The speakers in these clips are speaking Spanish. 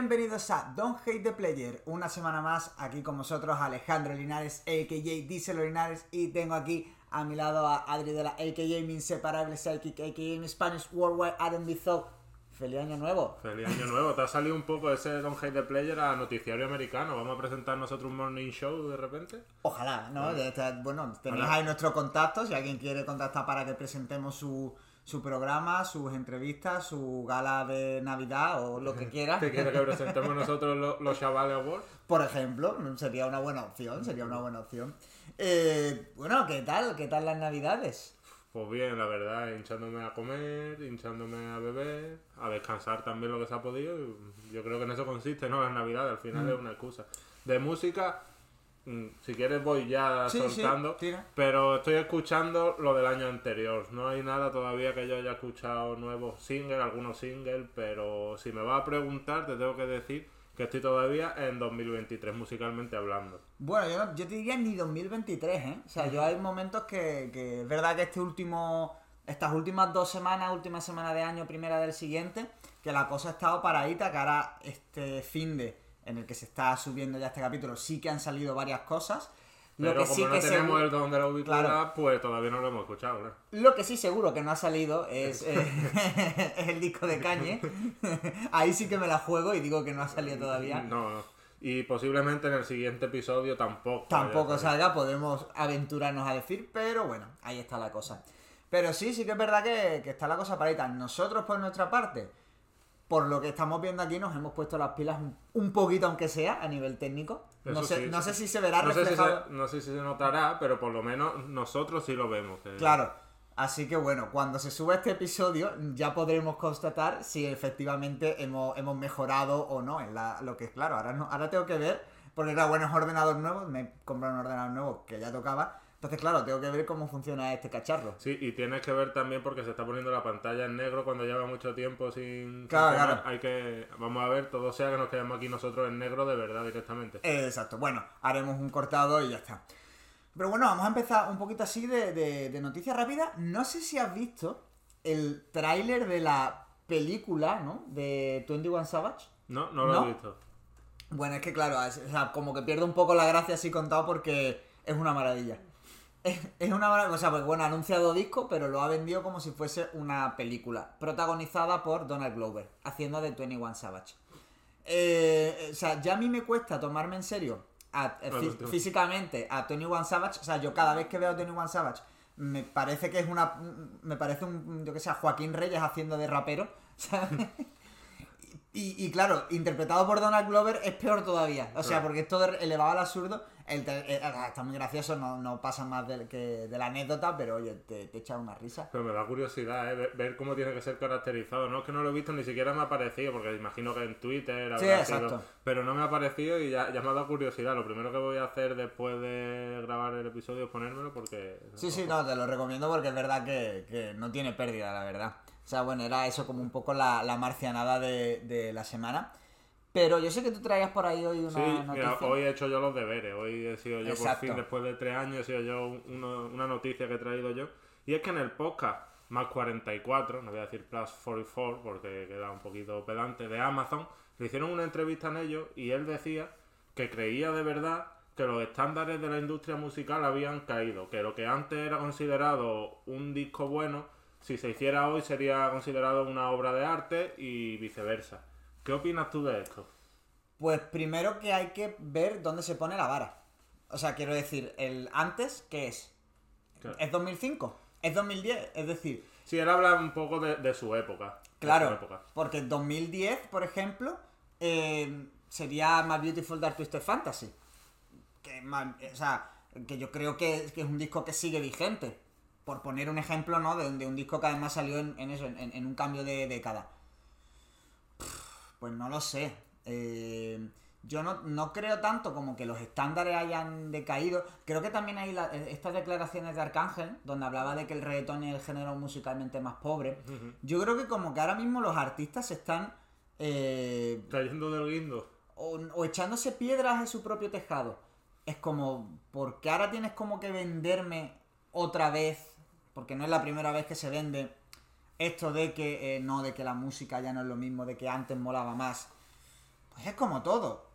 Bienvenidos a Don't Hate the Player, una semana más aquí con vosotros Alejandro Linares, a.k.a. Díselo Linares y tengo aquí a mi lado a Adri de la a.k.a. Mi Inseparable Psychic. Mi Spanish Worldwide R&B Thug. Feliz año nuevo. Feliz año nuevo. Te ha salido un poco ese Don't Hate the Player a noticiario americano. ¿Vamos a presentar nosotros un morning show de repente? Ojalá, ¿no? Bueno, tenéis ahí nuestros contactos si alguien quiere contactar para que presentemos su su programa, sus entrevistas, su gala de Navidad o lo que quiera. ¿Te quiere que presentemos nosotros los, Chavales Awards? Por ejemplo, sería una buena opción, sería una buena opción. Eh, bueno, ¿qué tal? ¿Qué tal las Navidades? Pues bien, la verdad, hinchándome a comer, hinchándome a beber, a descansar también lo que se ha podido. Yo creo que en eso consiste, ¿no? Las Navidades, al final mm. es una excusa. De música, si quieres voy ya soltando, pero estoy escuchando lo del año anterior. No hay nada todavía que yo haya escuchado nuevos singles, algunos singles, pero si me vas a preguntar te tengo que decir que estoy todavía en 2023 musicalmente hablando. Bueno, yo, yo te diría ni 2023, ¿eh? O sea, yo hay momentos que, que es verdad que este último, estas últimas dos semanas, última semana de año, primera del siguiente, que la cosa ha estado paradita, que ahora este fin de en el que se está subiendo ya este capítulo, sí que han salido varias cosas. Lo Pero que como sí no que tenemos el don de la ubicuidad, pues todavía no lo hemos escuchado, Lo que sí seguro que no ha salido es, eh, el disco de Cañe. Ahí sí que me la juego y digo que no ha salido todavía. No, Y posiblemente en el siguiente episodio tampoco. Tampoco salga, podemos aventurarnos a decir, pero bueno, ahí está la cosa. Pero sí, sí que es verdad que, que está la cosa parita. Nosotros, por nuestra parte, por lo que estamos viendo aquí, nos hemos puesto las pilas un, poquito, aunque sea, a nivel técnico. no sé, no sé si se verá reflejado. no sé si se notará, pero por lo menos nosotros sí lo vemos. Claro. Así que bueno, cuando se suba este episodio ya podremos constatar si efectivamente hemos, hemos mejorado o no en la, lo que es claro. Ahora, no, ahora tengo que ver, porque claro, bueno, es ordenador nuevo, me he comprado un ordenador nuevo que ya tocaba, entonces, claro, tengo que ver cómo funciona este cacharro. Sí, y tienes que ver también porque se está poniendo la pantalla en negro cuando lleva mucho tiempo sin... Claro, claro. Hay que... Vamos a ver, todo sea que nos quedemos aquí nosotros en negro de verdad directamente. exacto. Bueno, haremos un cortado y ya está. Pero bueno, vamos a empezar un poquito así de, de, noticias rápidas. No sé si has visto el tráiler de la película, ¿no? De 21 Savage. No, no lo he visto. Bueno, es que claro, como que pierde un poco la gracia así contado porque es una maravilla. Es, una mala cosa, porque bueno, ha anunciado disco, pero lo ha vendido como si fuese una película, protagonizada por Donald Glover, haciendo de 21 Savage. Eh, o sea, ya a mí me cuesta tomarme en serio eh, físicamente a 21 Savage. O sea, yo cada vez que veo a 21 Savage me parece que es una. Me parece un. Yo que sé, Joaquín Reyes haciendo de rapero. Y, y, claro, interpretado por Donald Glover es peor todavía. O sea, porque es todo elevado al absurdo. El eh, ah, está muy gracioso, no, no pasa más de, que de la anécdota, pero oye, te, te echa una risa. Pero me da curiosidad, ¿eh? ver, cómo tiene que ser caracterizado. No es que no lo he visto, ni siquiera me ha aparecido, porque imagino que en Twitter sí, exacto. Pero no me ha aparecido y ya, ya me ha dado curiosidad. Lo primero que voy a hacer después de grabar el episodio es ponérmelo porque... Sí, sí, no, te lo recomiendo porque es verdad que, que no tiene pérdida, la verdad. O sea, bueno, era eso como un poco la, la marcianada de, de la semana. Pero yo sé que tú traías por ahí hoy una sí, Mira, hoy he hecho yo los deberes. Hoy he sido yo, por fin, después de tres años, he sido yo una noticia que he traído yo. Y es que en el podcast más 44, no voy a decir plus 44 porque queda un poquito pedante, de Amazon, le hicieron una entrevista en ellos y él decía que creía de verdad que los estándares de la industria musical habían caído, que lo que antes era considerado un disco bueno, si se hiciera hoy sería considerado una obra de arte y viceversa. ¿Qué opinas tú de esto? Pues primero que hay que ver dónde se pone la vara. O sea, quiero decir, el antes, ¿qué es? ¿Es 2005? ¿Es 2010? Es decir... Sí, él habla un poco de, su época. Claro, porque en 2010, por ejemplo, eh, sería más Beautiful Dark Twisted Fantasy. Que o sea, que yo creo que, es un disco que sigue vigente. Por poner un ejemplo, ¿no? De, un disco que además salió en, eso, en, un cambio de década. Pues no lo sé. Eh, yo no, creo tanto como que los estándares hayan decaído. Creo que también hay estas declaraciones de Arcángel, donde hablaba de que el reggaetón es el género musicalmente más pobre. Yo creo que como que ahora mismo los artistas se están... Eh, Cayendo del guindo. O, o, echándose piedras en su propio tejado. Es como, porque ahora tienes como que venderme otra vez, porque no es la primera vez que se vende esto de que eh, no, de que la música ya no es lo mismo, de que antes molaba más. Pues es como todo.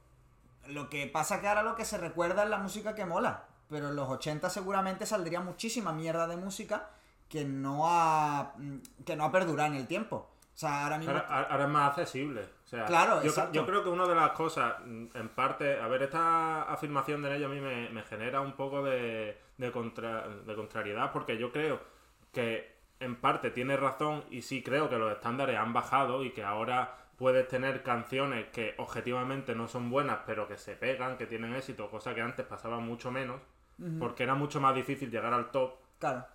Lo que pasa que ahora lo que se recuerda es la música que mola. Pero en los 80 seguramente saldría muchísima mierda de música que no ha, que no ha perdurado en el tiempo. O sea, ahora mismo... Ahora, es más accesible. O sea, claro, yo, yo, creo que una de las cosas, en parte, a ver, esta afirmación de ello a mí me, genera un poco de, de, de contrariedad porque yo creo que en parte tiene razón y sí creo que los estándares han bajado y que ahora puedes tener canciones que objetivamente no son buenas, pero que se pegan, que tienen éxito, cosa que antes pasaba mucho menos, porque era mucho más difícil llegar al top. Claro.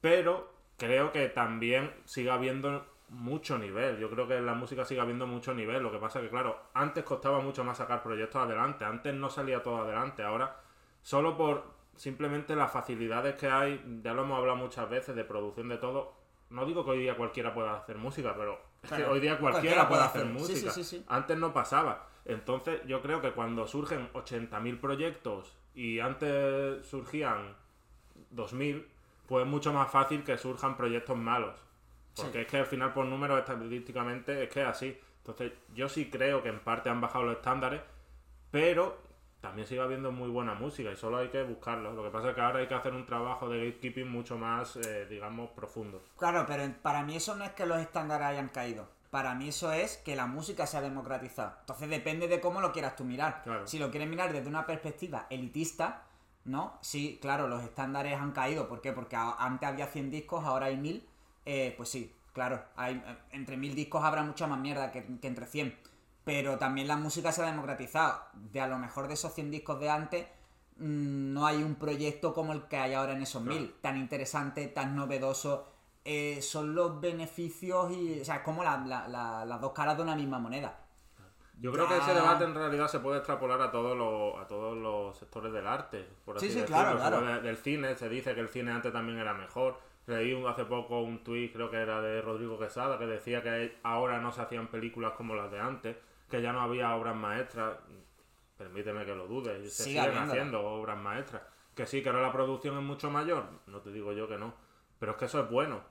Pero creo que también sigue habiendo mucho nivel. Yo creo que en la música sigue habiendo mucho nivel. Lo que pasa que, claro, antes costaba mucho más sacar proyectos adelante. Antes no salía todo adelante. Ahora, solo por simplemente las facilidades que hay, ya lo hemos hablado muchas veces, de producción de todo. No digo que hoy día cualquiera pueda hacer música, pero es que hoy día cualquiera, puede hacer, música. antes no pasaba. Entonces yo creo que cuando surgen 80.000 proyectos y antes surgían 2.000, pues es mucho más fácil que surjan proyectos malos. Porque es que al final por números estadísticamente es que es así. Entonces yo sí creo que en parte han bajado los estándares, pero también sigue habiendo muy buena música y solo hay que buscarlo. Lo que pasa es que ahora hay que hacer un trabajo de gatekeeping mucho más, eh, digamos, profundo. Claro, pero para mí eso no es que los estándares hayan caído. Para mí eso es que la música se ha democratizado. Entonces depende de cómo lo quieras tú mirar. Si lo quieres mirar desde una perspectiva elitista, ¿no? Sí, claro, los estándares han caído. ¿Por qué? Porque antes había 100 discos, ahora hay 1000. Eh, pues sí, claro, hay, eh, entre 1000 discos habrá mucha más mierda que, que entre 100 pero también la música se ha democratizado. De a lo mejor de esos 100 discos de antes, mm, no hay un proyecto como el que hay ahora en esos mil, tan interesante, tan novedoso. Eh, son los beneficios y. O sea, es como las dos caras de una misma moneda. Yo creo que ese debate en realidad se puede extrapolar a todos los, a todos los sectores del arte, por así sí, sí, Claro, claro. Del cine, se dice que el cine antes también era mejor. Leí hace poco un tuit, creo que era de Rodrigo Quesada, que decía que ahora no se hacían películas como las de antes que ya no había obras maestras, permíteme que lo dude, se siguen haciendo obras maestras. Que sí, que ahora la producción es mucho mayor, no te digo yo que no, pero es que eso es bueno,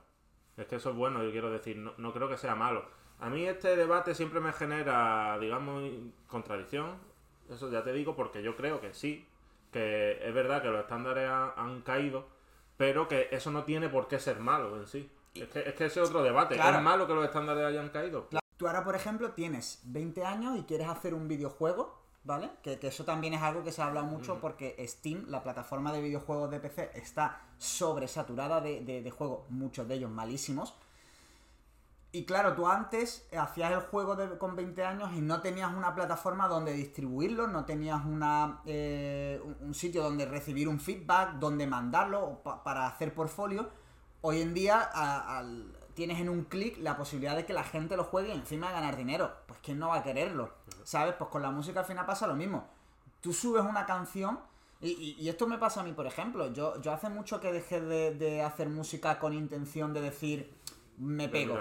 es que eso es bueno, yo quiero decir, no, creo que sea malo. A mí este debate siempre me genera, digamos, contradicción, eso ya te digo, porque yo creo que sí, que es verdad que los estándares han, caído, pero que eso no tiene por qué ser malo en sí. Es que, es que ese es otro debate. ¿Es malo que los estándares hayan caído? Tú ahora, por ejemplo, tienes 20 años y quieres hacer un videojuego, ¿vale? Que, eso también es algo que se ha hablado mucho porque Steam, la plataforma de videojuegos de PC, está sobresaturada de, de, juegos, muchos de ellos malísimos. Y claro, tú antes hacías el juego con 20 años y no tenías una plataforma donde distribuirlo, no tenías una, eh, un sitio donde recibir un feedback, donde mandarlo para hacer portfolio. Hoy en día, al, tienes en un clic la posibilidad de que la gente lo juegue y encima ganar dinero. Pues ¿quién no va a quererlo? ¿Sabes? Pues con la música al final pasa lo mismo. Tú subes una canción y, esto me pasa a mí, por ejemplo. Yo, yo hace mucho que dejé de, hacer música con intención de decir me pego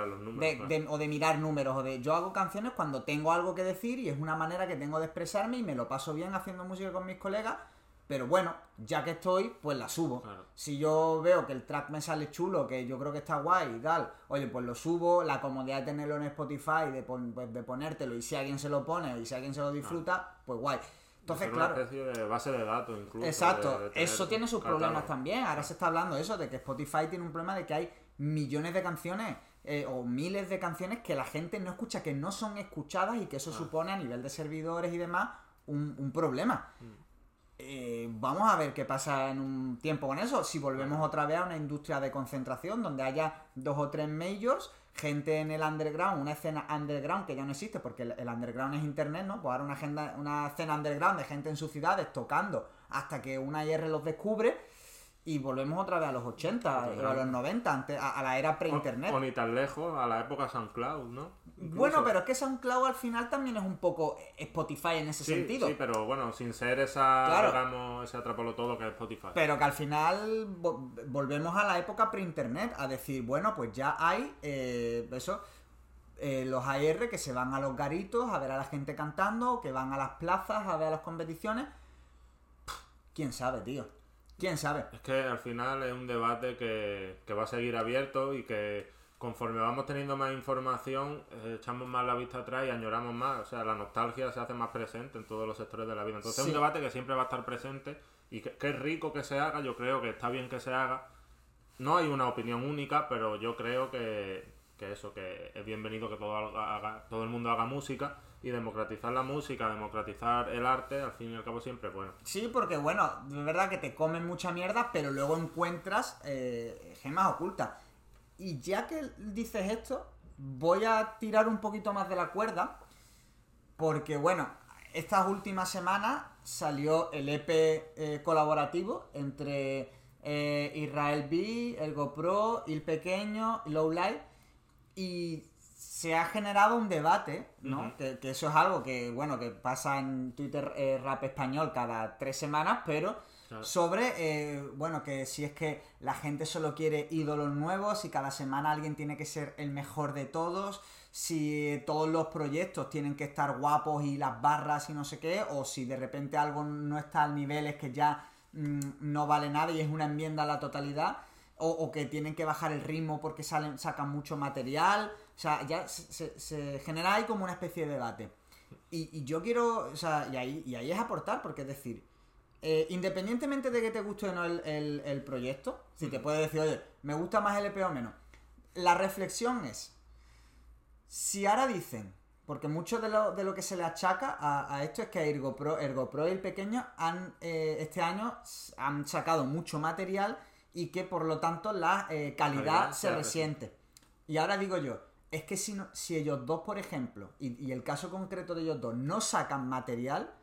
o de mirar números o de yo hago canciones cuando tengo algo que decir y es una manera que tengo de expresarme y me lo paso bien haciendo música con mis colegas pero bueno, ya que estoy, pues la subo. Si yo veo que el track me sale chulo, que yo creo que está guay y tal, oye, pues lo subo, la comodidad de tenerlo en Spotify, de, pues, de ponértelo, y si alguien se lo pone y si alguien se lo disfruta, pues guay. Entonces, claro. Una especie de base de datos, incluso. Exacto, eso tiene sus problemas también. Ahora se está hablando de eso, de que Spotify tiene un problema de que hay millones de canciones eh, o miles de canciones que la gente no escucha, que no son escuchadas y que eso supone a nivel de servidores y demás un, problema. Mm. Eh, vamos a ver qué pasa en un tiempo con eso. Si volvemos otra vez a una industria de concentración donde haya dos o tres majors, gente en el underground, una escena underground que ya no existe porque el, underground es internet, ¿no? Pues ahora una, agenda, una escena underground de gente en sus ciudades tocando hasta que una IR los descubre y volvemos otra vez a los 80 o a los 90, antes, a, la era pre-internet. O, ni tan lejos, a la época SoundCloud, ¿no? Bueno, pero es que SoundCloud al final también es un poco Spotify en ese sentido. Sí, pero bueno, sin ser esa, digamos, ese atrapalo todo que es Spotify. Pero que al final volvemos a la época pre-internet, a decir, bueno, pues ya hay eh, eso, eh, los AR que se van a los garitos a ver a la gente cantando, que van a las plazas a ver a las competiciones. ¿Quién sabe, tío? ¿Quién sabe? Es que al final es un debate que, va a seguir abierto y que conforme vamos teniendo más información, eh, echamos más la vista atrás y añoramos más. O sea, la nostalgia se hace más presente en todos los sectores de la vida. Entonces es un debate que siempre va a estar presente y que, es rico que se haga, yo creo que está bien que se haga. No hay una opinión única, pero yo creo que, eso, que es bienvenido que todo, todo el mundo haga música y democratizar la música, democratizar el arte, al fin y al cabo siempre bueno. Sí, porque bueno, es verdad que te comen mucha mierda, pero luego encuentras eh, gemas ocultas. Y ya que dices esto, voy a tirar un poquito más de la cuerda. Porque bueno, estas últimas semanas salió el EP eh, colaborativo entre eh, Israel B, el GoPro, Il Pequeño, Low Light. Y se ha generado un debate, ¿no? que, eso es algo que, bueno, que pasa en Twitter eh, Rap Español cada tres semanas, pero sobre, eh, bueno, que si es que la gente solo quiere ídolos nuevos, y cada semana alguien tiene que ser el mejor de todos, si todos los proyectos tienen que estar guapos y las barras y no sé qué, o si de repente algo no está al nivel es que ya mm, no vale nada y es una enmienda a la totalidad, o, que tienen que bajar el ritmo porque salen, sacan mucho material, o sea, ya se, genera ahí como una especie de debate. Y, yo quiero, o sea, y ahí, y ahí es aportar, porque es decir, eh, independientemente de que te guste o no el, proyecto, si te puede decir, oye, me gusta más el EP o menos, la reflexión es, si ahora dicen, porque mucho de lo, de lo que se le achaca a, esto es que Ergo Pro, y el pequeño han, eh, este año han sacado mucho material y que por lo tanto la eh, calidad se resiente. Y ahora digo yo, es que si, si ellos dos, por ejemplo, y, y, el caso concreto de ellos dos, no sacan material,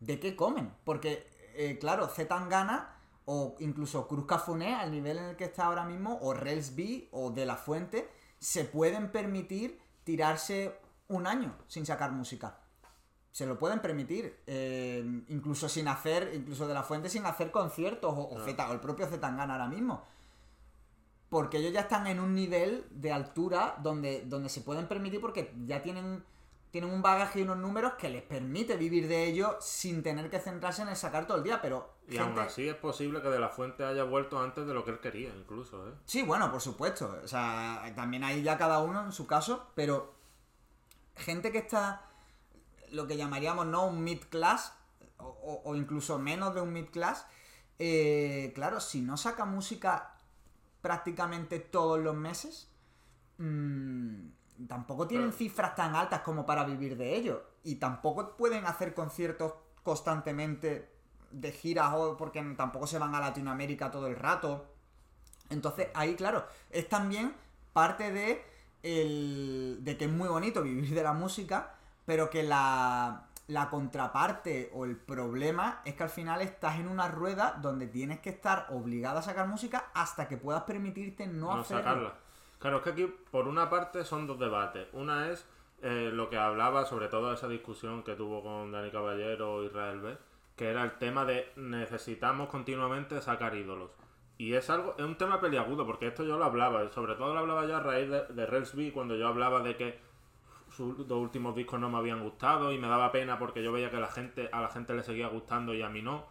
¿de qué comen? Porque eh, claro, Zetangana o incluso Cruz Cafuné, al nivel en el que está ahora mismo, o Relsby o De La Fuente, se pueden permitir tirarse un año sin sacar música. Se lo pueden permitir, eh, incluso sin hacer, incluso De La Fuente sin hacer conciertos, o, o, o el propio Zetangana ahora mismo. Porque ellos ya están en un nivel de altura donde, donde se pueden permitir porque ya tienen tienen un bagaje y unos números que les permite vivir de ello sin tener que centrarse en el sacar todo el día, pero... Y aún así es posible que De La Fuente haya vuelto antes de lo que él quería, incluso, ¿eh? Sí, bueno, por supuesto. O sea, también hay ya cada uno en su caso, pero gente que está lo que llamaríamos no un mid-class, o, incluso menos de un mid-class, eh, claro, si no saca música prácticamente todos los meses, mmm, tampoco tienen cifras tan altas como para vivir de ello. Y tampoco pueden hacer conciertos constantemente de giras o porque tampoco se van a Latinoamérica todo el rato. Entonces ahí, claro, es también parte de, el, de que es muy bonito vivir de la música, pero que la, la contraparte o el problema es que al final estás en una rueda donde tienes que estar obligado a sacar música hasta que puedas permitirte no, no Sacarla. Claro, es que aquí, por una parte, son dos debates. Una es eh, lo que hablaba, sobre todo esa discusión que tuvo con Dani Caballero y Israel B, que era el tema de necesitamos continuamente sacar ídolos. Y es algo, es un tema peliagudo, porque esto yo lo hablaba, sobre todo lo hablaba yo a raíz de, de cuando yo hablaba de que sus dos últimos discos no me habían gustado y me daba pena porque yo veía que la gente, a la gente le seguía gustando y a mí no.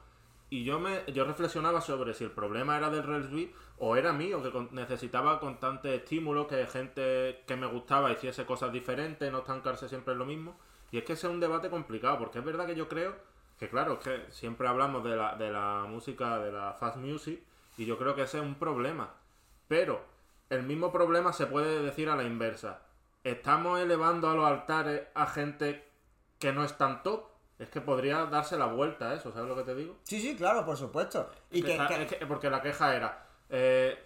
Y yo me yo reflexionaba sobre si el problema era del Rails o era mío, que necesitaba constante estímulo, que gente que me gustaba hiciese cosas diferentes, no estancarse siempre en lo mismo. Y es que ese es un debate complicado, porque es verdad que yo creo que, claro, que siempre hablamos de la, de la música, de la fast music, y yo creo que ese es un problema. Pero el mismo problema se puede decir a la inversa. Estamos elevando a los altares a gente que no es tan top es que podría darse la vuelta a eso, ¿sabes lo que te digo? Sí, sí, claro, por supuesto. Y que, porque la queja era, eh,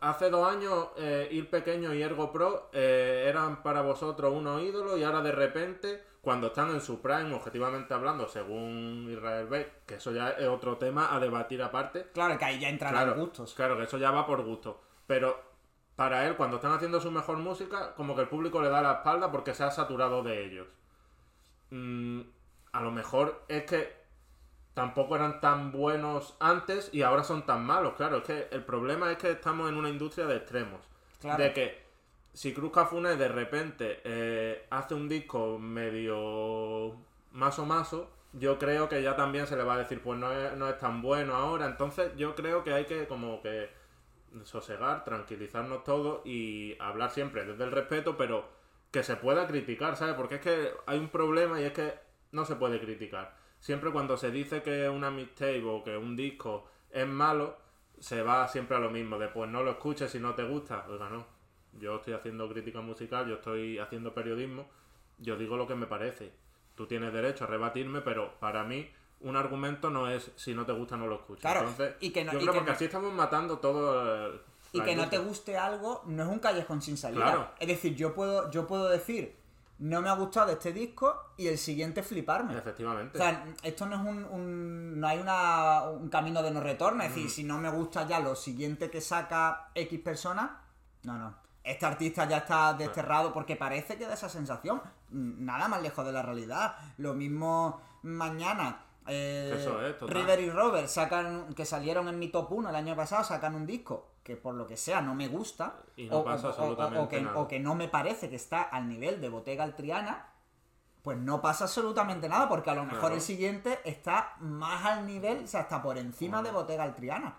hace dos años eh, Ir Pequeño y Ergo Pro eh, eran para vosotros unos ídolos y ahora de repente, cuando están en su prime, objetivamente hablando, según Israel B, que eso ya es otro tema a debatir aparte. Claro, que ahí ya entran los gustos. Claro, que eso ya va por gusto. Pero para él, cuando están haciendo su mejor música, como que el público le da la espalda porque se ha saturado de ellos. Mm, a lo mejor es que tampoco eran tan buenos antes y ahora son tan malos. Claro, es que el problema es que estamos en una industria de extremos. De que si Cruz Cafune de repente eh, hace un disco medio más o más, yo creo que ya también se le va a decir, pues no es, no es tan bueno ahora. Entonces yo creo que hay que como que sosegar, tranquilizarnos todos y hablar siempre desde el respeto, pero que se pueda criticar, ¿sabes? Porque es que hay un problema y es que no se puede criticar. Siempre cuando se dice que una mixtape o que un disco es malo, se va siempre a lo mismo, de pues no lo escuches si no te gusta. Oiga, no. Yo estoy haciendo crítica musical, yo estoy haciendo periodismo, yo digo lo que me parece. Tú tienes derecho a rebatirme, pero para mí un argumento no es si no te gusta no lo escuchas. Claro, y que no, yo creo que así estamos matando todo. y que no te guste algo no es un callejón sin salida. Es decir, yo puedo, yo puedo decir no me ha gustado este disco y el siguiente fliparme. Efectivamente. O sea, esto no es un, no hay una, un camino de no retorno. Es decir, mm. si no me gusta ya lo siguiente que saca X persona, no, no. Este artista ya está desterrado porque parece que da esa sensación. Nada más lejos de la realidad. Lo mismo mañana eh, River y Robert sacan, que salieron en mi top 1 el año pasado, sacan un disco que por lo que sea no me gusta, o, que, no me parece que está al nivel de Bottega Altriana, pues no pasa absolutamente nada, porque a lo mejor el siguiente está más al nivel, o sea, está por encima de Bottega Altriana.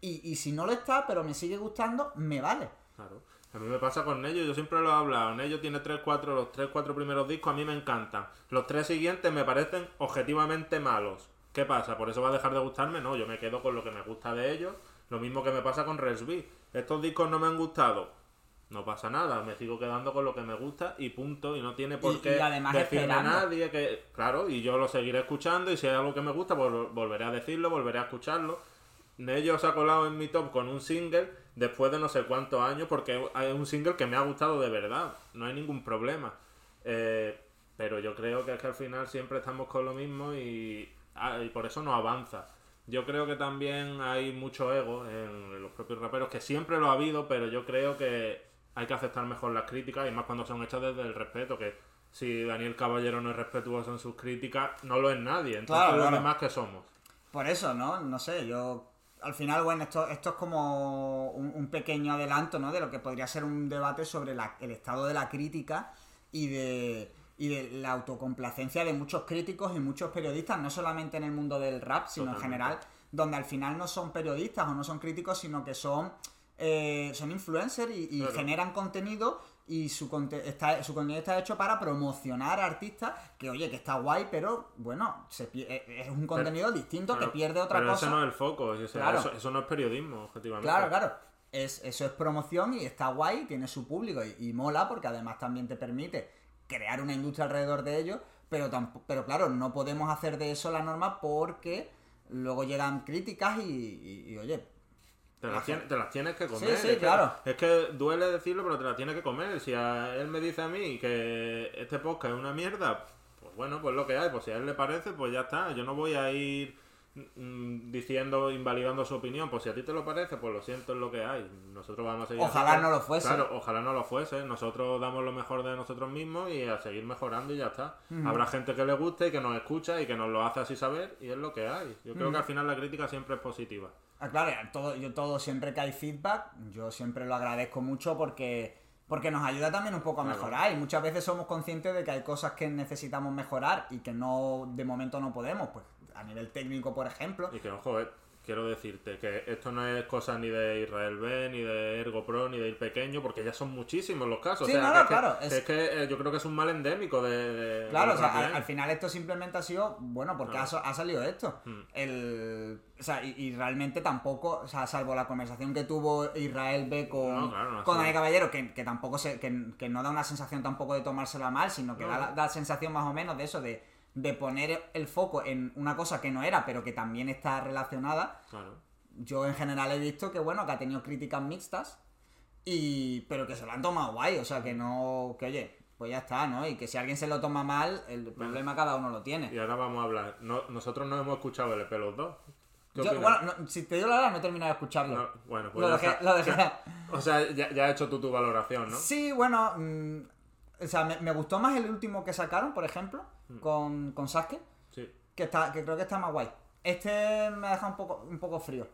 Y, y si no lo está, pero me sigue gustando, me vale. Claro. A mí me pasa con ellos, yo siempre lo he hablado. En ellos tiene 3, 4, los 3, 4 primeros discos a mí me encantan. Los tres siguientes me parecen objetivamente malos. ¿Qué pasa? ¿Por eso va a dejar de gustarme? No, yo me quedo con lo que me gusta de ellos. Lo mismo que me pasa con Resby. Estos discos no me han gustado. No pasa nada, me sigo quedando con lo que me gusta y punto. Y no tiene por qué decirme a nadie que. Claro, y yo lo seguiré escuchando. Y si hay algo que me gusta, pues volveré a decirlo, volveré a escucharlo. Ellos se ha colado en mi top con un single después de no sé cuántos años, porque hay un single que me ha gustado de verdad, no hay ningún problema. Eh, pero yo creo que es que al final siempre estamos con lo mismo y, ah, por eso no avanza. Yo creo que también hay mucho ego en los propios raperos, que siempre lo ha habido, pero yo creo que hay que aceptar mejor las críticas y más cuando son hechas desde el respeto, que si Daniel Caballero no es respetuoso en sus críticas, no lo es nadie. Entonces, lo demás que somos. Por eso, ¿no? No sé, yo al final, bueno, esto, esto es como un, pequeño adelanto, ¿no? De lo que podría ser un debate sobre el estado de la crítica y de, y de la autocomplacencia de muchos críticos y muchos periodistas, no solamente en el mundo del rap, sino en general, donde al final no son periodistas o no son críticos, sino que son, eh, son influencers y, generan contenido y su, está, su contenido está hecho para promocionar a artistas que, oye, que está guay, pero bueno, se, eh, es un contenido distinto que pierde otra cosa. Pero eso no es el foco, eso, no es periodismo, objetivamente. Claro, claro. Es, eso es promoción y está guay, tiene su público y, mola porque además también te permite crear una industria alrededor de ello, pero, pero claro, no podemos hacer de eso la norma porque luego llegan críticas y oye, te las, tienes, que comer. Sí, sí, claro. es que duele decirlo, pero te las tienes que comer. Si a él me dice a mí que este podcast es una mierda, pues bueno, pues lo que hay. Pues si a él le parece, pues ya está. Yo no voy a ir Mm, diciendo, invalidando su opinión, pues si a ti te lo parece, pues lo siento, es lo que hay. Nosotros vamos a seguir. Ojalá no lo fuese. Claro, ojalá no lo fuese. Nosotros damos lo mejor de nosotros mismos y a seguir mejorando y ya está. Habrá gente que le guste y que nos escucha y que nos lo hace así saber y es lo que hay. Yo creo que al final la crítica siempre es positiva. Ah, claro, todo, yo todo, siempre que hay feedback, yo siempre lo agradezco mucho porque porque nos ayuda también un poco a mejorar y muchas veces somos conscientes de que hay cosas que necesitamos mejorar y que no de momento no podemos, pues a nivel técnico, por ejemplo. Y que, ojo, eh, quiero decirte que esto no es cosa ni de Israel B, ni de Ergo Pro, ni de Ir Pequeño, porque ya son muchísimos los casos. Sí, o sea, claro. Es, que, eh, yo creo que es un mal endémico de. claro, o sea, al, final esto simplemente ha sido, bueno, porque ha, salido esto. Hmm. El, o sea, y, realmente tampoco, o sea, salvo la conversación que tuvo Israel B con, con Dani Caballero, que, tampoco se, que, no da una sensación tampoco de tomársela mal, sino que da, da la sensación más o menos de eso, de de poner el foco en una cosa que no era, pero que también está relacionada. Yo en general he visto que, bueno, que ha tenido críticas mixtas, y pero que se lo han tomado guay, o sea, que no, que oye, pues ya está, ¿no? Y que si alguien se lo toma mal, el problema cada uno lo tiene. Y ahora vamos a hablar. nosotros no hemos escuchado el EP los dos. bueno, si te digo la verdad, no he terminado de escucharlo. bueno, pues O sea, ya, has hecho tú tu valoración, ¿no? Sí, bueno, mm, o sea, me, gustó más el último que sacaron, por ejemplo, mm. con, con Sasuke. Sí. Que, está, que creo que está más guay. Este me ha dejado un poco, un poco frío.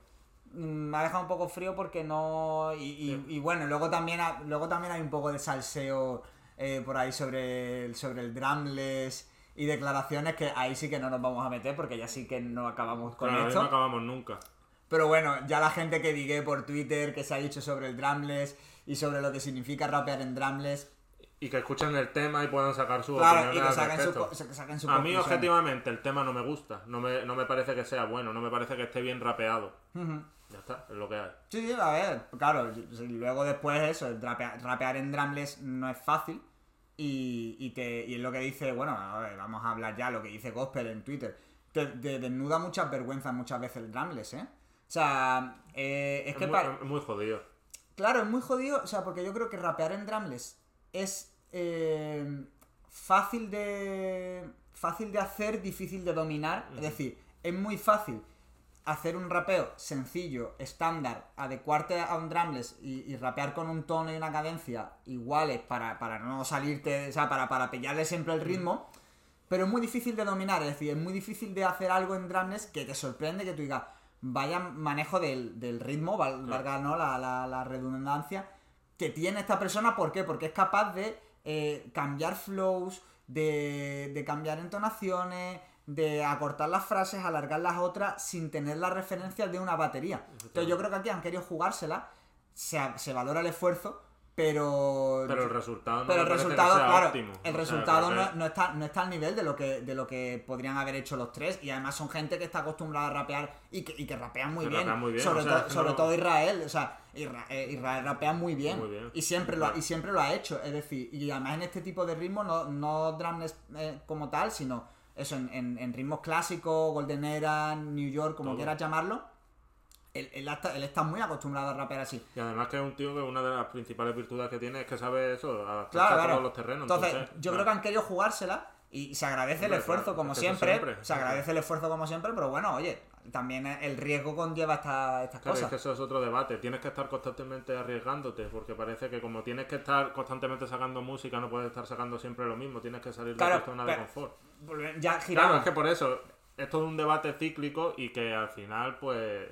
Mm, me ha dejado un poco frío porque no. Y, bueno, luego también, luego también hay un poco de salseo eh, por ahí sobre el, sobre el drumless y declaraciones que ahí sí que no nos vamos a meter porque ya sí que no acabamos con esto. no acabamos nunca. Pero bueno, ya la gente que digue por Twitter, que se ha dicho sobre el drumless y sobre lo que significa rapear en drumless. Y que escuchen el tema y puedan sacar su claro, y que saquen su, A mí, objetivamente, el tema no me gusta. No me, no me parece que sea bueno. No me parece que esté bien rapeado. Ya está, es lo que hay. Sí, a ver, claro. Luego después eso, rapear, rapear en drumless no es fácil. Y, y, te, y es lo que dice, bueno, a ver, vamos a hablar ya, lo que dice Gospel en Twitter. Te, desnuda muchas vergüenzas muchas veces el drumless, ¿eh? O sea, eh, es, que... Muy, Es muy jodido. Claro, es muy jodido, o sea, porque yo creo que rapear en drumless es eh, fácil de... Fácil de hacer, difícil de dominar. Es decir, es muy fácil hacer un rapeo sencillo, estándar, adecuarte a un drumless y, rapear con un tono y una cadencia iguales para, no salirte, o sea, para, para pillarle siempre el ritmo, pero es muy difícil de dominar, es decir, es muy difícil de hacer algo en drumless que te sorprende que tú digas, vaya manejo del, ritmo, valga ¿no? La, redundancia, que tiene esta persona, ¿por qué? Porque es capaz de eh, cambiar flows, de, de cambiar entonaciones, de acortar las frases, alargar las otras sin tener la referencia de una batería. Entonces yo creo que aquí han querido jugársela, se, se valora el esfuerzo, pero pero el resultado no pero el resultado claro el resultado no, está no está al nivel de lo que de lo que podrían haber hecho los tres y además son gente que está acostumbrada a rapear y que, y que rapean muy bien, sobre, sobre todo Israel o sea eh, Israel, rapea muy bien, y siempre lo ha, y siempre lo ha hecho es decir y además en este tipo de ritmo no no drums eh, como tal sino eso, en, en, ritmos clásicos, Golden Era, New York, como quieras llamarlo, él, él, está, muy acostumbrado a rapear así. Y además que es un tío que una de las principales virtudes que tiene es que sabe eso, a todos los terrenos. Entonces, yo creo que han querido jugársela y se agradece el esfuerzo como siempre, Se agradece el esfuerzo como siempre, pero bueno, oye, también el riesgo conlleva esta, estas cosas. Es que eso es otro debate. Tienes que estar constantemente arriesgándote, porque parece que como tienes que estar constantemente sacando música, no puedes estar sacando siempre lo mismo. Tienes que salir de tu zona de confort. Ya Claro, es que por eso es todo un debate cíclico y que al final, pues.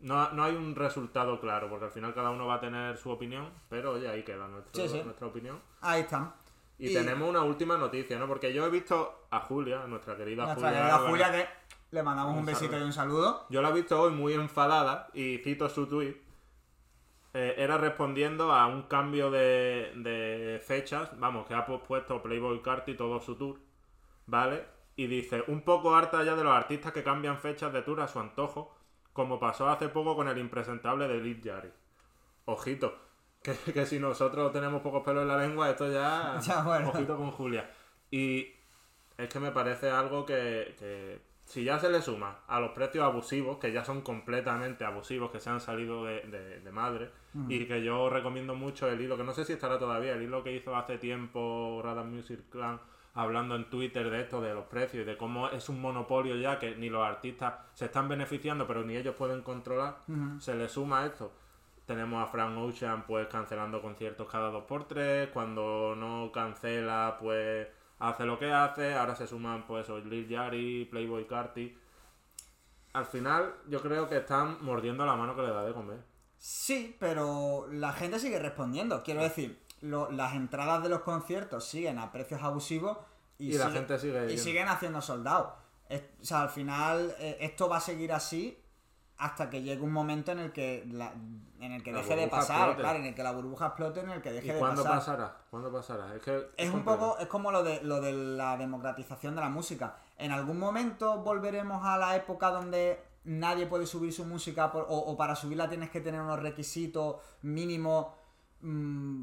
No, no hay un resultado claro, porque al final cada uno va a tener su opinión, pero oye, ahí queda nuestra opinión. Ahí están. Y, tenemos una última noticia, ¿no? Porque yo he visto a Julia, nuestra querida nuestra Querida Julia, que le mandamos un, besito y un saludo. Yo la he visto hoy muy enfadada y cito su tweet. Eh, era respondiendo a un cambio de, de fechas, vamos, que ha puesto Playboy Carti todo su tour, ¿vale? Y dice, un poco harta ya de los artistas que cambian fechas de tour a su antojo, como pasó hace poco con el impresentable de Lil Yari. Ojito, que, si nosotros tenemos pocos pelos en la lengua, esto ya... Ojito con Julia. Y es que me parece algo que si ya se le suma a los precios abusivos, que ya son completamente abusivos, que se han salido de, madre, y que yo recomiendo mucho el hilo, que no sé si estará todavía, el hilo que hizo hace tiempo Radar Music Clan hablando en Twitter de esto, de los precios y de cómo es un monopolio ya que ni los artistas se están beneficiando, pero ni ellos pueden controlar, se le suma esto. Tenemos a Frank Ocean pues cancelando conciertos cada dos por tres, cuando no cancela pues hace lo que hace, ahora se suman pues Lil Yari, Playboy Carti. Al final yo creo que están mordiendo la mano que le da de comer. Sí, pero la gente sigue respondiendo. Quiero decir, las entradas de los conciertos siguen a precios abusivos y, la gente sigue y siguen haciendo soldados. o sea, al final eh, esto va a seguir así hasta que llegue un momento en el que en el que deje de pasar, claro, en el que la burbuja explote, en el que deje de pasar. pasará? ¿Cuándo pasará? Es que es, un poco es como lo de lo de la democratización de la música. En algún momento volveremos a la época donde nadie puede subir su música o, para subirla tienes que tener unos requisitos mínimos. Mm,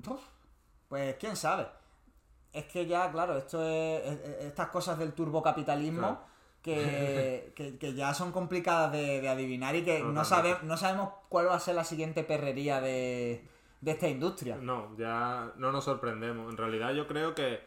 pues quién sabe. Es que ya, claro, esto es, estas cosas del turbocapitalismo que, que, ya son complicadas de, adivinar y que no, no sabemos cuál va a ser la siguiente perrería de, esta industria. No, ya no nos sorprendemos. En realidad yo creo que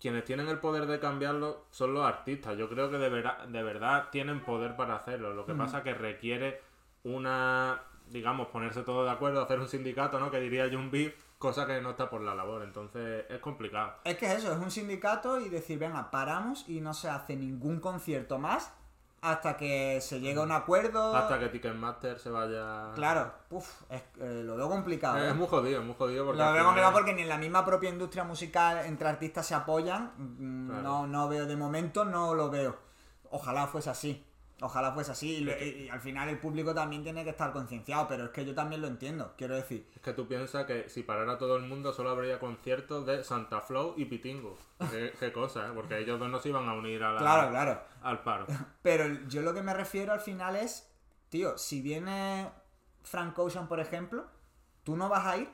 quienes tienen el poder de cambiarlo son los artistas. Yo creo que de, de verdad tienen poder para hacerlo. Lo que pasa pasa que requiere una, digamos, ponerse todo de acuerdo, hacer un sindicato, ¿no? Que diría John Beef cosa que no está por la labor, entonces es complicado. Es que es eso, es un sindicato y decir, venga, paramos y no se hace ningún concierto más hasta que se llegue a un acuerdo. Hasta que Ticketmaster se vaya. Claro, uff, eh, lo veo complicado. Es, ¿eh? muy jodido, es muy jodido. Porque lo veo complicado porque ni en la misma propia industria musical entre artistas se apoyan. Mm, no, no veo de momento, no lo veo. Ojalá fuese así. Ojalá fuese así. Y, al final el público también tiene que estar concienciado, pero es que yo también lo entiendo, quiero decir. Es que tú piensas que si parara todo el mundo solo habría conciertos de Santa Flow y Pitingo. qué, cosa, ¿eh? Porque ellos dos no se iban a unir a claro, claro. al paro. Pero yo lo que me refiero al final es, tío, si viene Frank Ocean, por ejemplo, ¿tú no vas a ir?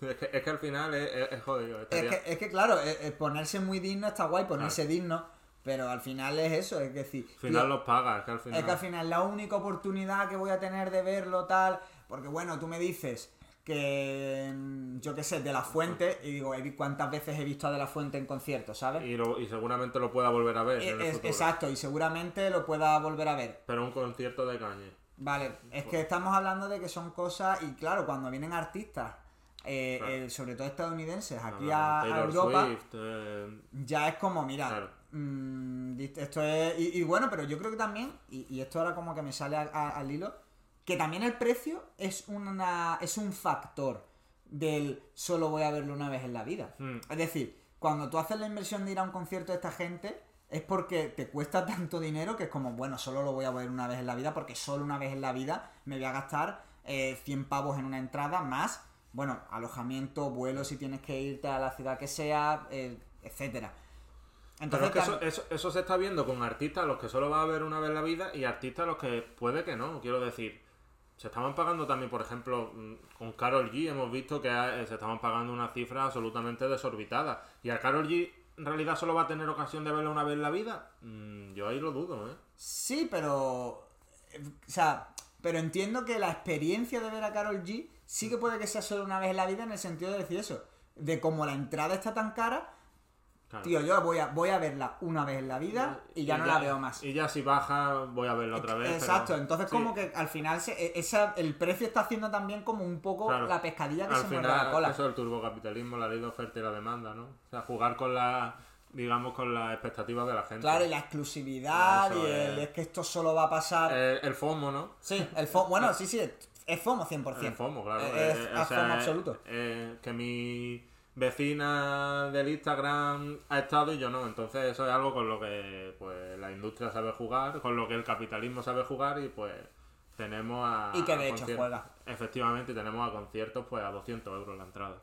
Es que, es que al final es, jodido. Es que, es que, claro, ponerse muy digno está guay, ponerse digno pero al final es eso, es decir... Al final lo pagas, que al final... Es que al final la única oportunidad que voy a tener de verlo tal... Porque bueno, tú me dices que mm, yo qué sé, de la fuente, y digo, cuántas veces he visto a de la fuente en conciertos, ¿sabes? Y, y seguramente lo pueda volver a ver. E, exacto, y seguramente lo pueda volver a ver. Pero un concierto de caña. Vale, es que estamos hablando de que son cosas, y claro, cuando vienen artistas, eh, eh, sobre todo estadounidenses, aquí a, Europa, eh, ya es como, mira, Mm, esto es. Y, bueno, pero yo creo que también, y, esto ahora como que me sale al hilo, que también el precio es una. es un factor del solo voy a verlo una vez en la vida. Hmm. Es decir, cuando tú haces la inversión de ir a un concierto de esta gente, es porque te cuesta tanto dinero que es como, bueno, solo lo voy a ver una vez en la vida, porque solo una vez en la vida me voy a gastar 100 eh, pavos en una entrada más, bueno, alojamiento, vuelo si tienes que irte a la ciudad que sea, eh, etcétera. Entonces, eso, eso, se está viendo con artistas los que solo va a ver una vez la vida y artistas los que puede que no, quiero decir. Se estaban pagando también, por ejemplo, mm, con Carol G hemos visto que eh, se estaban pagando una cifra absolutamente desorbitada. Y a Carol G en realidad solo va a tener ocasión de verla una vez en la vida. Mm, yo ahí lo dudo, ¿eh? Sí, pero... Eh, o sea, pero entiendo que la experiencia de ver a Carol G sí que puede que sea solo una vez en la vida en el sentido de decir eso. De como la entrada está tan cara, Tío, yo voy a, voy a verla una vez en la vida y ya no la veo más. Y ya si baja, voy a verla otra vez. Exacto, entonces como que al final e, esa, el precio está haciendo también como un poco la pescadilla que se muerde la cola. Eso es el turbocapitalismo, la ley de oferta y la demanda, ¿no? O sea, jugar con la digamos, con las expectativas de la gente. Claro, y la exclusividad, y el, es... que esto solo va a pasar... el FOMO, ¿no? Sí, el FOMO, bueno, sí, sí, es FOMO 100%. El FOMO, claro. Es, eh, FOMO absoluto. que mi vecina del Instagram ha estado y yo no. Entonces eso es algo con lo que pues la industria sabe jugar, con lo que el capitalismo sabe jugar y pues tenemos a... Y que de hecho juega. Efectivamente, tenemos a conciertos pues a 200 euros la entrada.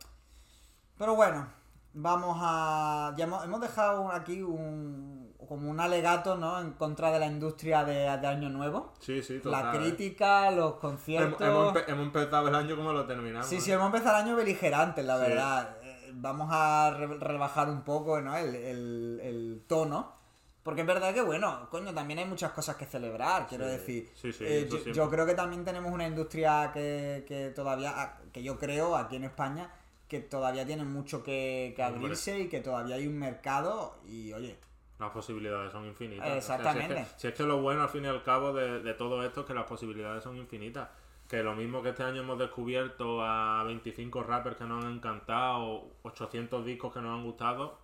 Pero bueno, vamos a... Ya hemos, dejado aquí un, como un alegato, ¿no? En contra de la industria de, Año Nuevo. Sí, sí, total. La crítica, los conciertos... Hemos, empezado el año como lo terminamos. Sí, sí, hemos empezado el año beligerantes, la verdad vamos a rebajar un poco ¿no? el, tono. Porque es verdad que, bueno, coño, también hay muchas cosas que celebrar, quiero decir. Eh, yo, creo que también tenemos una industria que, todavía, ah, que yo creo aquí en España, que todavía tiene mucho que, abrirse y que todavía hay un mercado y, oye... Las posibilidades son infinitas. Exactamente. si, es que, lo bueno al fin y al cabo de, de todo esto es que las posibilidades son infinitas que lo mismo que este año hemos descubierto a 25 rappers que nos han encantado, 800 discos que nos han gustado,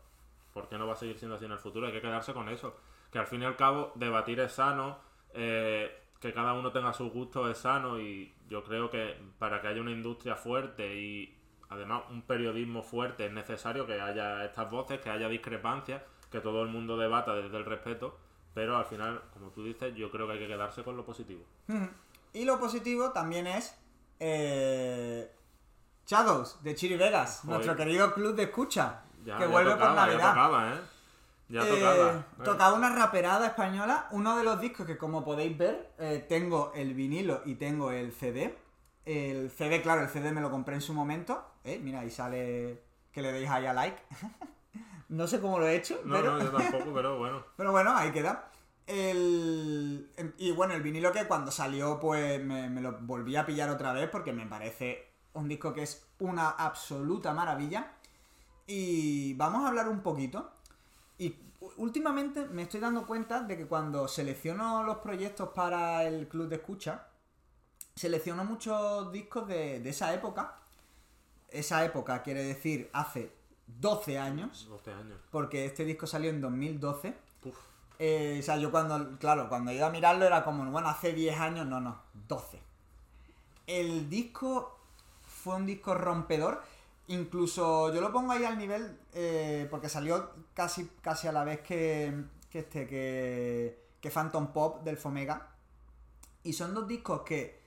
¿por qué no va a seguir siendo así en el futuro? Hay que quedarse con eso. Que al fin y al cabo, debatir es sano, eh, que cada uno tenga sus gustos es sano y yo creo que para que haya una industria fuerte y además un periodismo fuerte es necesario que haya estas voces, que haya discrepancias, que todo el mundo debata desde el respeto, pero al final, como tú dices, yo creo que hay que quedarse con lo positivo. Y lo positivo también es eh, Shadows de Chiri Vegas, nuestro querido club de escucha, que vuelve por Navidad. Ya tocaba, ¿eh? Ya tocaba. Eh, tocaba una raperada española, uno de los discos que como podéis ver, eh, tengo el vinilo y tengo el CD. El CD, claro, el CD me lo compré en su momento. Eh, mira, ahí sale que le deis ahí a like. no sé cómo lo he hecho. No, no, yo tampoco, pero bueno. pero bueno, ahí queda. El, y bueno, el vinilo que cuando salió pues me, lo volví a pillar otra vez porque me parece un disco que es una absoluta maravilla. Y vamos a hablar un poquito. Y últimamente me estoy dando cuenta de que cuando selecciono los proyectos para el club de escucha, selecciono muchos discos de, de esa época. Esa época quiere decir hace 12 años. 12 años. Porque este disco salió en 2012. Eh, o sea, yo cuando, claro, cuando iba a mirarlo era como, bueno, hace 10 años, no, no, 12. El disco fue un disco rompedor. Incluso yo lo pongo ahí al nivel, eh, porque salió casi, casi a la vez que, que este, que, que Phantom Pop del Fomega. Y son dos discos que,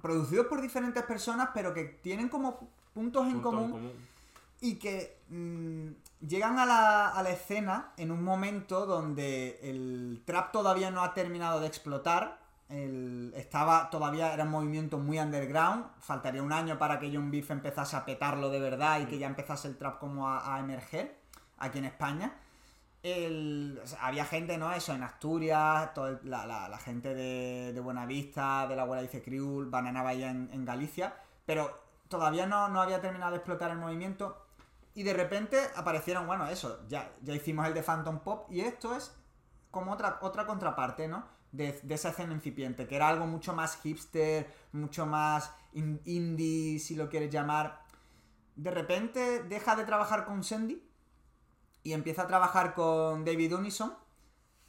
producidos por diferentes personas, pero que tienen como puntos en común, y que mm, llegan a la, a la escena en un momento donde el trap todavía no ha terminado de explotar. El, estaba todavía era un movimiento muy underground. Faltaría un año para que John Beef empezase a petarlo de verdad y que ya empezase el trap como a, emerger aquí en España. había gente, ¿no? Eso, en Asturias, la, gente de, de Buenavista, de la Abuela Dice Criul, Banana Bahía en, en, Galicia, pero todavía no, no había terminado de explotar el movimiento y de repente aparecieron, bueno, eso, ya, ya hicimos el de Phantom Pop y esto es como otra, otra contraparte, ¿no? De, esa escena incipiente, que era algo mucho más hipster, mucho más indie, si lo quieres llamar. De repente deja de trabajar con Sandy y empieza a trabajar con David Unison,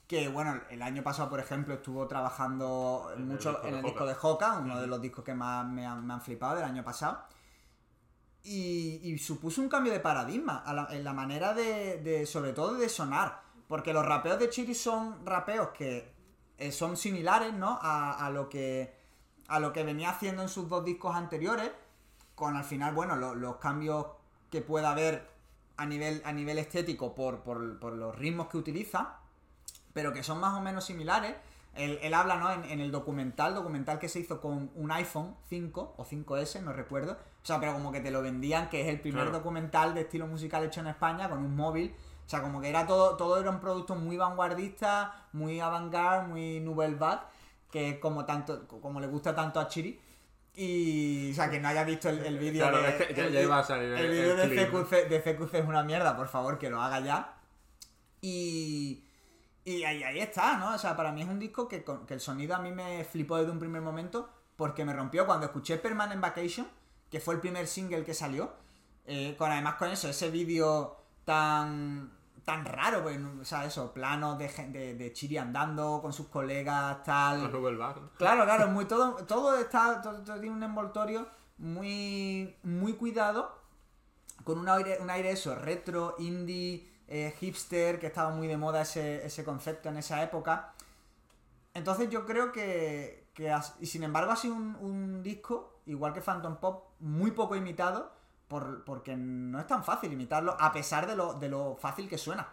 que bueno, el año pasado, por ejemplo, estuvo trabajando mucho en el disco de Hoka, uno de los discos que más me han, me han flipado del año pasado. Y, supuso un cambio de paradigma en la manera de, sobre todo, de sonar. Porque los rapeos de Chiri son rapeos que eh, son similares, ¿no? A, lo que, a lo que venía haciendo en sus dos discos anteriores. Con al final, bueno, los cambios que pueda haber a nivel, a nivel estético por, por los ritmos que utiliza. Pero que son más o menos similares. Él, habla, ¿no? En, el documental, documental que se hizo con un iPhone 5 o 5S, no recuerdo. O sea, pero como que te lo vendían, que es el primer documental de estilo musical hecho en España con un móvil. O sea, como que era todo, todo era un producto muy vanguardista, muy avant-garde, muy nouvelle vague, que como tanto, como le gusta tanto a Chiri. Y, o sea, que no haya visto el, vídeo de. Es que ya, iba a salir el, vídeo de, CQC, de CQC es una mierda, por favor, que lo haga ya. Y. Y ahí, ahí está, ¿no? O sea, para mí es un disco que, que el sonido a mí me flipó desde un primer momento porque me rompió cuando escuché Permanent Vacation, que fue el primer single que salió, eh, con además con eso, ese vídeo tan tan raro, pues, o sea, eso, planos de, de, de, Chiri andando con sus colegas, tal. Claro, claro, muy todo, todo está, todo, tiene un envoltorio muy, muy cuidado, con un aire, un aire eso, retro, indie, eh, hipster, que estaba muy de moda ese, ese, concepto en esa época. Entonces yo creo que, y sin embargo ha sido un, disco, igual que Phantom Pop, muy poco imitado, por, porque no es tan fácil imitarlo, a pesar de lo, de lo fácil que suena.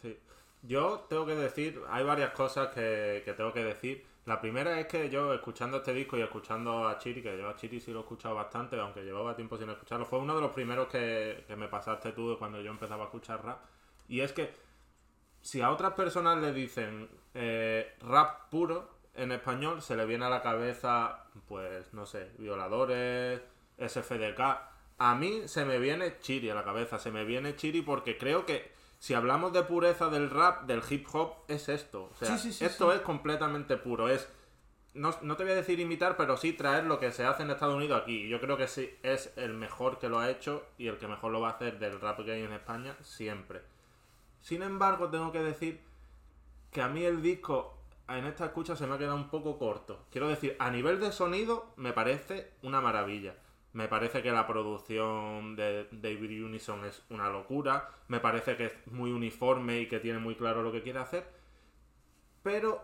Sí. Yo tengo que decir, hay varias cosas que, tengo que decir. La primera es que yo, escuchando este disco y escuchando a Chiri, que yo a Chiri sí lo he escuchado bastante, aunque llevaba tiempo sin escucharlo, fue uno de los primeros que, que me pasaste tú cuando yo empezaba a escuchar rap. Y es que si a otras personas le dicen eh, rap puro en español, se le viene a la cabeza, pues, no sé, violadores, SFDK. A mí se me viene Chiri a la cabeza, se me viene Chiri porque creo que si hablamos de pureza del rap, del hip hop, es esto. O sea, esto es completamente puro. Es. No, no, te voy a decir imitar, pero sí traer lo que se hace en Estados Unidos aquí. Yo creo que sí es el mejor que lo ha hecho y el que mejor lo va a hacer del rap que hay en España siempre. Sin embargo, tengo que decir que a mí el disco en esta escucha se me ha quedado un poco corto. Quiero decir, a nivel de sonido me parece una maravilla. Me parece que la producción de David Unison es una locura. Me parece que es muy uniforme y que tiene muy claro lo que quiere hacer. Pero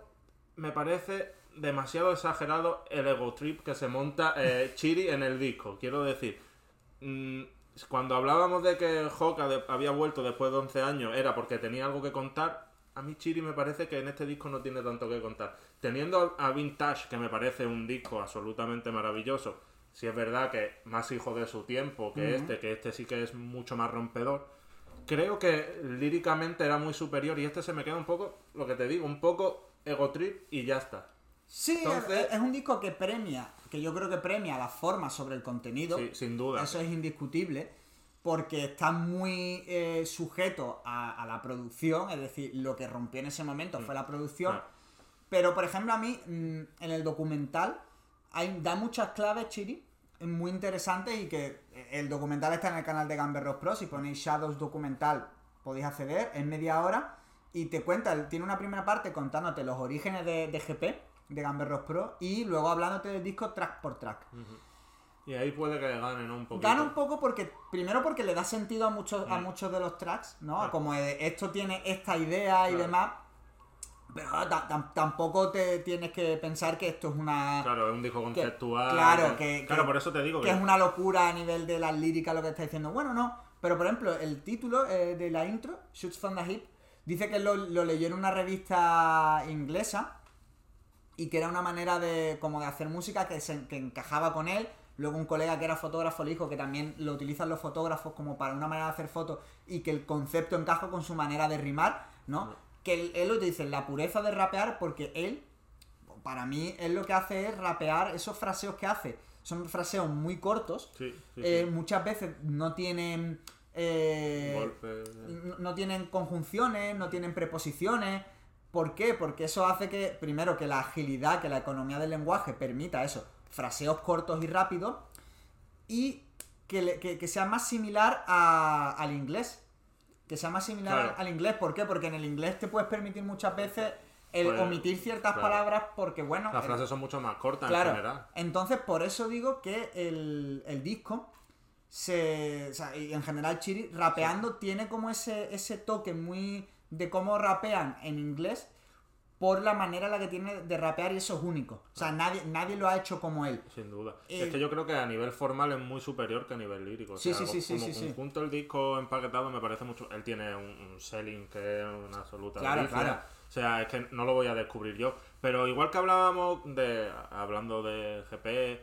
me parece demasiado exagerado el ego trip que se monta eh, Chiri en el disco. Quiero decir, mm, cuando hablábamos de que Hoka había vuelto después de 11 años era porque tenía algo que contar, a mí Chiri me parece que en este disco no tiene tanto que contar. Teniendo a Vintage, que me parece un disco absolutamente maravilloso, si es verdad que más hijo de su tiempo que este, que este sí que es mucho más rompedor, creo que líricamente era muy superior y este se me queda un poco, lo que te digo, un poco ego trip y ya está. Sí, es un disco que premia, que yo creo que premia la forma sobre el contenido. Sí, sin duda. Eso es indiscutible, porque está muy eh, sujeto a, la producción, es decir, lo que rompió en ese momento fue la producción. Pero, por ejemplo, a mí, mm, en el documental, hay, da muchas claves, Chiri, muy interesantes y que eh, el documental está en el canal de Gamberros Pro, si ponéis Shadows documental podéis acceder, en media hora, y te cuenta, tiene una primera parte contándote los orígenes de, de GP, de Gamberros Pro y luego hablándote del disco track por track. Y ahí puede que gane, ¿no? Un poco. Gana un poco porque, primero porque le da sentido a muchos, a mm. muchos de los tracks, ¿no? Como esto tiene esta idea y demás. Pero tampoco te tienes que pensar que esto es una. Claro, es un disco conceptual. claro, que, Claro, por eso te digo que. es una locura a nivel de la lírica lo que está diciendo. Bueno, no. Pero por ejemplo, el título eh, de la intro, Shoots from the Hip, dice que lo, leyó en una revista inglesa y que era una manera de como de hacer música que, se, que encajaba con él. Luego un colega que era fotógrafo le dijo que también lo utilizan los fotógrafos como para una manera de hacer fotos y que el concepto encaja con su manera de rimar, ¿no? que él, lo dice, la pureza de rapear, porque él, para mí, él lo que hace es rapear esos fraseos que hace. Son fraseos muy cortos. Eh, muchas veces no tienen. Eh, no, tienen conjunciones, no tienen preposiciones. ¿Por qué? Porque eso hace que, primero, que la agilidad, que la economía del lenguaje permita eso, fraseos cortos y rápidos, y que, sea más similar al inglés que sea más similar al inglés. ¿Por qué? Porque en el inglés te puedes permitir muchas veces el pues, omitir ciertas palabras porque, bueno... Las frases son mucho más cortas en general. Entonces, por eso digo que el, disco, se, o sea, y en general Chiri, rapeando, tiene como ese, ese toque muy de cómo rapean en inglés por la manera en la que tiene de rapear y eso es único. O sea, nadie, nadie lo ha hecho como él. Sin duda. es eh, que yo creo que a nivel formal es muy superior que a nivel lírico. sí, sí, sí, sí, como sí, conjunto el disco empaquetado me parece mucho... Él tiene un, selling que es una absoluta claro, claro. O sea, es que no lo voy a descubrir yo. Pero igual que hablábamos de... Hablando de GP,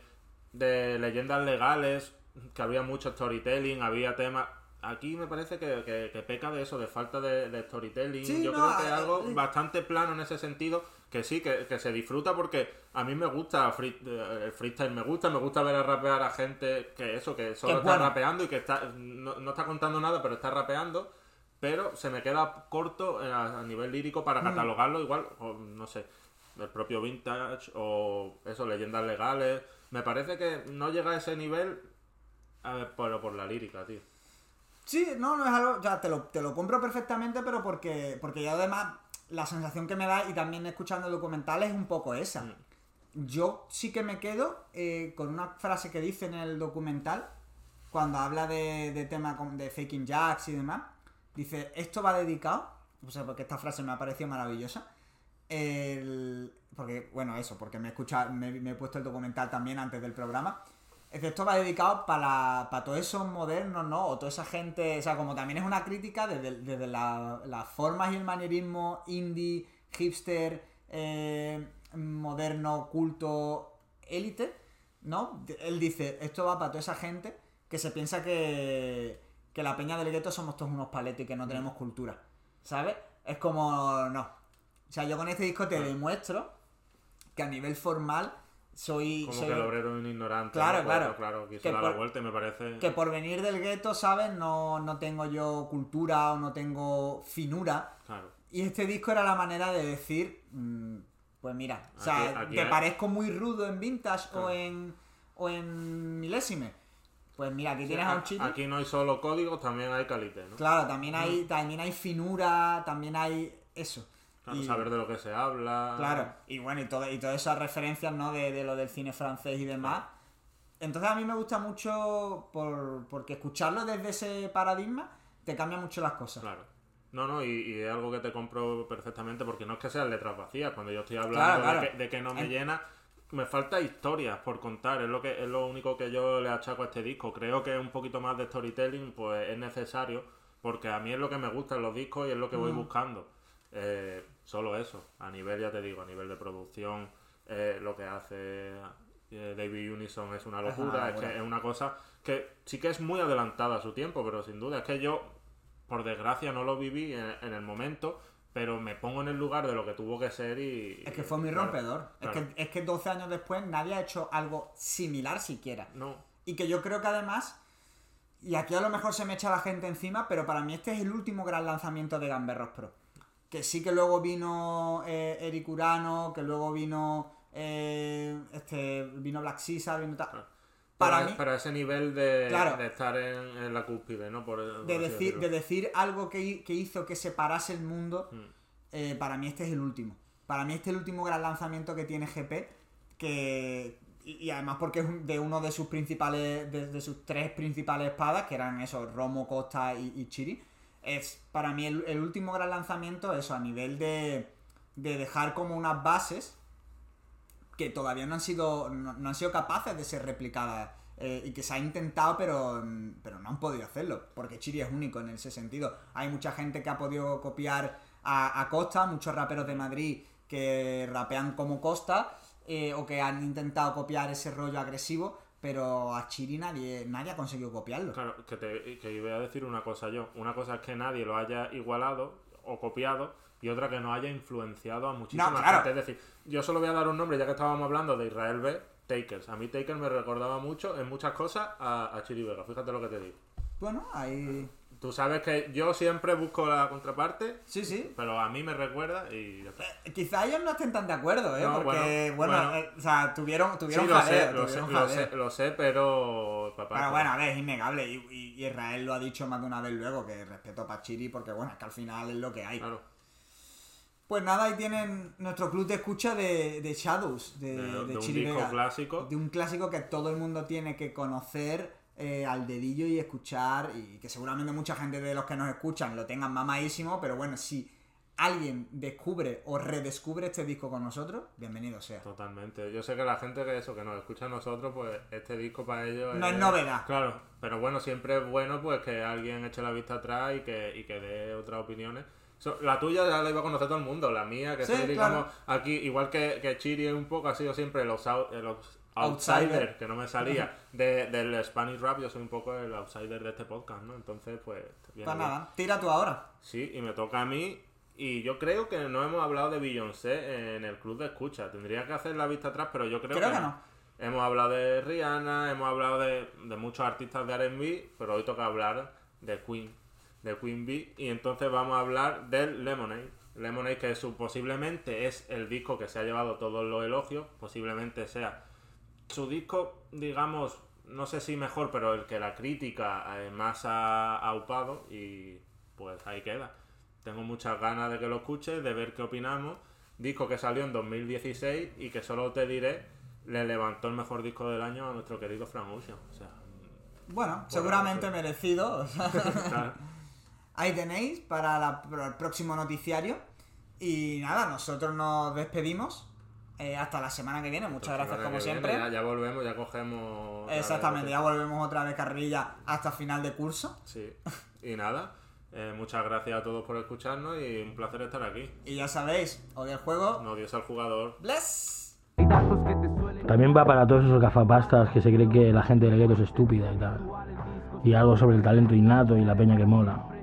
de leyendas legales, que había mucho storytelling, había temas aquí me parece que, peca de eso, de falta de, storytelling. Yo creo que es algo eh, bastante plano en ese sentido, que sí, que, se disfruta porque a mí me gusta eh, el freestyle, me gusta, me gusta ver a rapear a gente que eso, que solo está rapeando y que está no, está contando nada, pero está rapeando. Pero se me queda corto eh, a, nivel lírico para mm. catalogarlo igual, no sé, el propio vintage o eso, leyendas legales. Me parece que no llega a ese nivel, pero por la lírica, tío. Sí, no, no es algo. Ya te lo, te lo compro perfectamente, pero porque, porque ya además la sensación que me da, y también escuchando documentales, es un poco esa. Mm. Yo sí que me quedo eh, con una frase que dice en el documental, cuando habla de, de tema de faking jacks y demás. Dice, esto va dedicado, o sea, porque esta frase me ha parecido maravillosa. porque, bueno, eso, porque me he, escuchado, me he puesto el documental también antes del programa. Es que esto va dedicado para, para todos esos modernos, ¿no? O toda esa gente, o sea, como también es una crítica desde, las formas y el manierismo indie, hipster, eh, moderno, culto, élite, ¿no? Él dice, esto va para toda esa gente que se piensa que, que la peña del gueto somos todos unos paletos y que no tenemos cultura, ¿sabes? Es como, no. O sea, yo con este disco te demuestro que a nivel formal soy. Como que el obrero es un ignorante. Claro, claro. Claro, quiso dar la vuelta y me parece. Que por venir del gueto, ¿sabes? No, no tengo yo cultura o no tengo finura. Claro. Y este disco era la manera de decir. Mm, pues mira, o sea, te parezco muy rudo en vintage o en. o en milésime. Pues mira, aquí tienes a un chico. Aquí no hay solo códigos, también hay calite, ¿no? Claro, también hay, mm. también hay finura, también hay eso y, saber de lo que se habla. Claro, y bueno, y, todo, y todas esas referencias, ¿no? De, lo del cine francés y demás. Entonces a mí me gusta mucho por, porque escucharlo desde ese paradigma te cambia mucho las cosas. Claro. No, no, y, es algo que te compro perfectamente porque no es que sean letras vacías. Cuando yo estoy hablando De, que, no me llena, me falta historias por contar. Es lo, que, es lo único que yo le achaco a este disco. Creo que un poquito más de storytelling pues es necesario porque a mí es lo que me gusta en los discos y es lo que voy buscando. Eh, solo eso, a nivel, ya te digo, a nivel de producción, eh, lo que hace eh, David Unison es una locura, es que es una cosa que sí que es muy adelantada a su tiempo, pero sin duda es que yo, por desgracia, no lo viví en, el momento, pero me pongo en el lugar de lo que tuvo que ser y... Es que fue muy rompedor. Es, que, es que 12 años después nadie ha hecho algo similar siquiera. No. Y que yo creo que además, y aquí a lo mejor se me echa la gente encima, pero para mí este es el último gran lanzamiento de Gamberros Pro que sí que luego vino eh, Eric Urano, que luego vino eh, este vino Black Caesar, vino tal. Para, mí, para ese nivel de, de estar en, la cúspide, ¿no? Por, de, decir, de decir algo que, hizo que separase el mundo, mm. eh, para mí este es el último. Para mí este es el último gran lanzamiento que tiene GP, que, y, además porque es de uno de sus principales, de, sus tres principales espadas, que eran esos, Romo, Costa y Chiri es para mí el, último gran lanzamiento, eso, a nivel de, de dejar como unas bases que todavía no han sido, no, han sido capaces de ser replicadas. Eh, y que se ha intentado, pero, pero no han podido hacerlo, porque Chiri es único en ese sentido. Hay mucha gente que ha podido copiar a, Costa, muchos raperos de Madrid que rapean como Costa, eh, o que han intentado copiar ese rollo agresivo, pero a Chiri nadie, nadie ha conseguido copiarlo. Claro, que, te, que voy a decir una cosa yo. Una cosa es que nadie lo haya igualado o copiado, y otra que no haya influenciado a muchísima gente. Es decir, yo solo voy a dar un nombre, ya que estábamos hablando de Israel B, Takers. A mí Takers me recordaba mucho en muchas cosas a, a Chiri Vega, fíjate lo que te digo. Bueno, ahí... Tú sabes que yo siempre busco la contraparte. Sí, sí. Pero a mí me recuerda y eh, quizá ellos no estén tan de acuerdo, ¿eh? Porque, bueno, eh, o sea, tuvieron, tuvieron sí, lo sé, lo, sé, lo, sé, pero... Papá, pero bueno, a ver, es innegable. Y, Israel lo ha dicho más de una vez luego, que respeto a Chiri porque, bueno, es que al final es lo que hay. Claro. Pues nada, ahí tienen nuestro club de escucha de, de Shadows, de, de, de, un disco clásico. De un clásico que todo el mundo tiene que conocer eh, al dedillo y escuchar. Y que seguramente mucha gente de los que nos escuchan lo tengan mamadísimo, pero bueno, si alguien descubre o redescubre este disco con nosotros, bienvenido sea. Totalmente. Yo sé que la gente que eso, que nos escucha a nosotros, pues este disco para ellos no es, novedad. Claro, pero bueno, siempre es bueno pues que alguien eche la vista atrás y que, y que dé otras opiniones la tuya ya la iba a conocer todo el mundo, la mía, que soy, digamos, aquí, igual que, que Chiri un poco, ha sido siempre los, outsider, que no me salía, del Spanish Rap, yo soy un poco el outsider de este podcast, ¿no? Entonces, pues... Pues nada, tira tú ahora. Sí, y me toca a mí, y yo creo que no hemos hablado de Beyoncé en el club de escucha, tendría que hacer la vista atrás, pero yo creo, creo que, no. Hemos hablado de Rihanna, hemos hablado de, de muchos artistas de R&B, pero hoy toca hablar de Queen de Queen Bee. Y entonces vamos a hablar del Lemonade. Lemonade que su, posiblemente es el disco que se ha llevado todos los elogios. Posiblemente sea su disco, digamos, no sé si mejor, pero el que la crítica eh, más ha aupado. Y pues ahí queda. Tengo muchas ganas de que lo escuches, de ver qué opinamos. Disco que salió en 2016 y que solo te diré, le levantó el mejor disco del año a nuestro querido Frank Ocean. O sea, bueno, seguramente merecido. Ahí tenéis para, el próximo noticiario. Y nada, nosotros nos despedimos. Eh, hasta la semana que viene. Muchas gracias como siempre. ya, volvemos, ya cogemos. Exactamente, ya volvemos otra vez carrilla hasta final de curso. Sí. Y nada, eh, muchas gracias a todos por escucharnos y un placer estar aquí. Y ya sabéis, odia el juego. No odies al jugador. Bless. También va para todos esos gafapastas que se cree que la gente del gueto es estúpida y tal. Y algo sobre el talento innato y la peña que mola.